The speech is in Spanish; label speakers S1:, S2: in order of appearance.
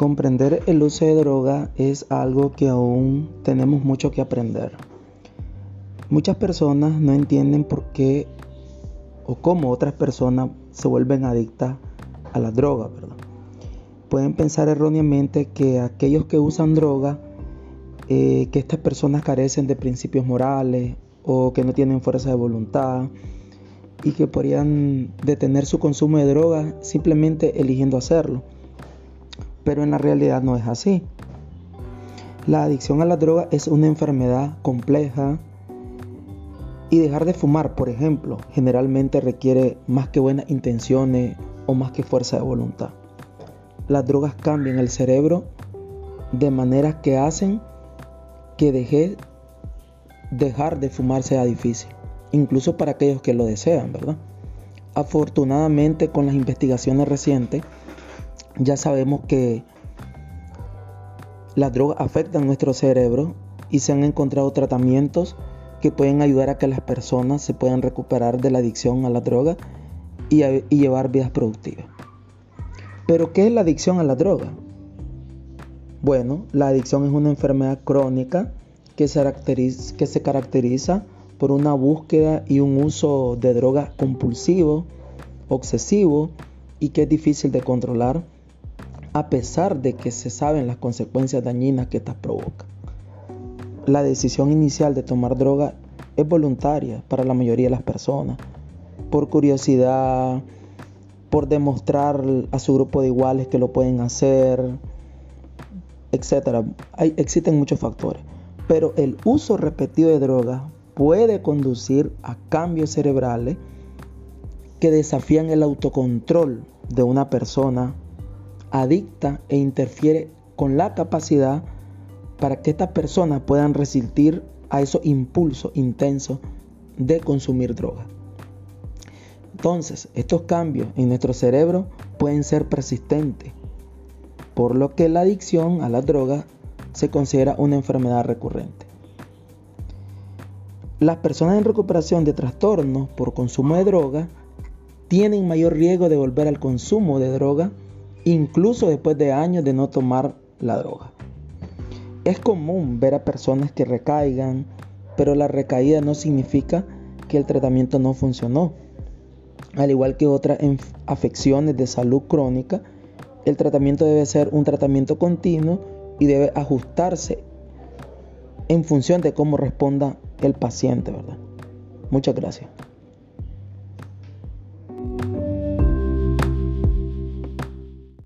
S1: Comprender el uso de droga es algo que aún tenemos mucho que aprender. Muchas personas no entienden por qué o cómo otras personas se vuelven adictas a la droga. Pueden pensar erróneamente que aquellos que usan droga, eh, que estas personas carecen de principios morales o que no tienen fuerza de voluntad y que podrían detener su consumo de droga simplemente eligiendo hacerlo pero en la realidad no es así. La adicción a la droga es una enfermedad compleja y dejar de fumar, por ejemplo, generalmente requiere más que buenas intenciones o más que fuerza de voluntad. Las drogas cambian el cerebro de maneras que hacen que deje, dejar de fumar sea difícil, incluso para aquellos que lo desean, ¿verdad? Afortunadamente con las investigaciones recientes, ya sabemos que las drogas afectan nuestro cerebro y se han encontrado tratamientos que pueden ayudar a que las personas se puedan recuperar de la adicción a la droga y, llevar vidas productivas. Pero ¿qué es la adicción a la droga? Bueno, la adicción es una enfermedad crónica que se, caracteriza, que se caracteriza por una búsqueda y un uso de drogas compulsivo, obsesivo y que es difícil de controlar a pesar de que se saben las consecuencias dañinas que estas provocan. La decisión inicial de tomar droga es voluntaria para la mayoría de las personas, por curiosidad, por demostrar a su grupo de iguales que lo pueden hacer, etc. Hay, existen muchos factores, pero el uso repetido de drogas puede conducir a cambios cerebrales que desafían el autocontrol de una persona adicta e interfiere con la capacidad para que estas personas puedan resistir a esos impulsos intensos de consumir droga. Entonces, estos cambios en nuestro cerebro pueden ser persistentes, por lo que la adicción a la droga se considera una enfermedad recurrente. Las personas en recuperación de trastornos por consumo de droga tienen mayor riesgo de volver al consumo de droga incluso después de años de no tomar la droga. Es común ver a personas que recaigan, pero la recaída no significa que el tratamiento no funcionó. Al igual que otras afecciones de salud crónica, el tratamiento debe ser un tratamiento continuo y debe ajustarse en función de cómo responda el paciente, ¿verdad? Muchas gracias.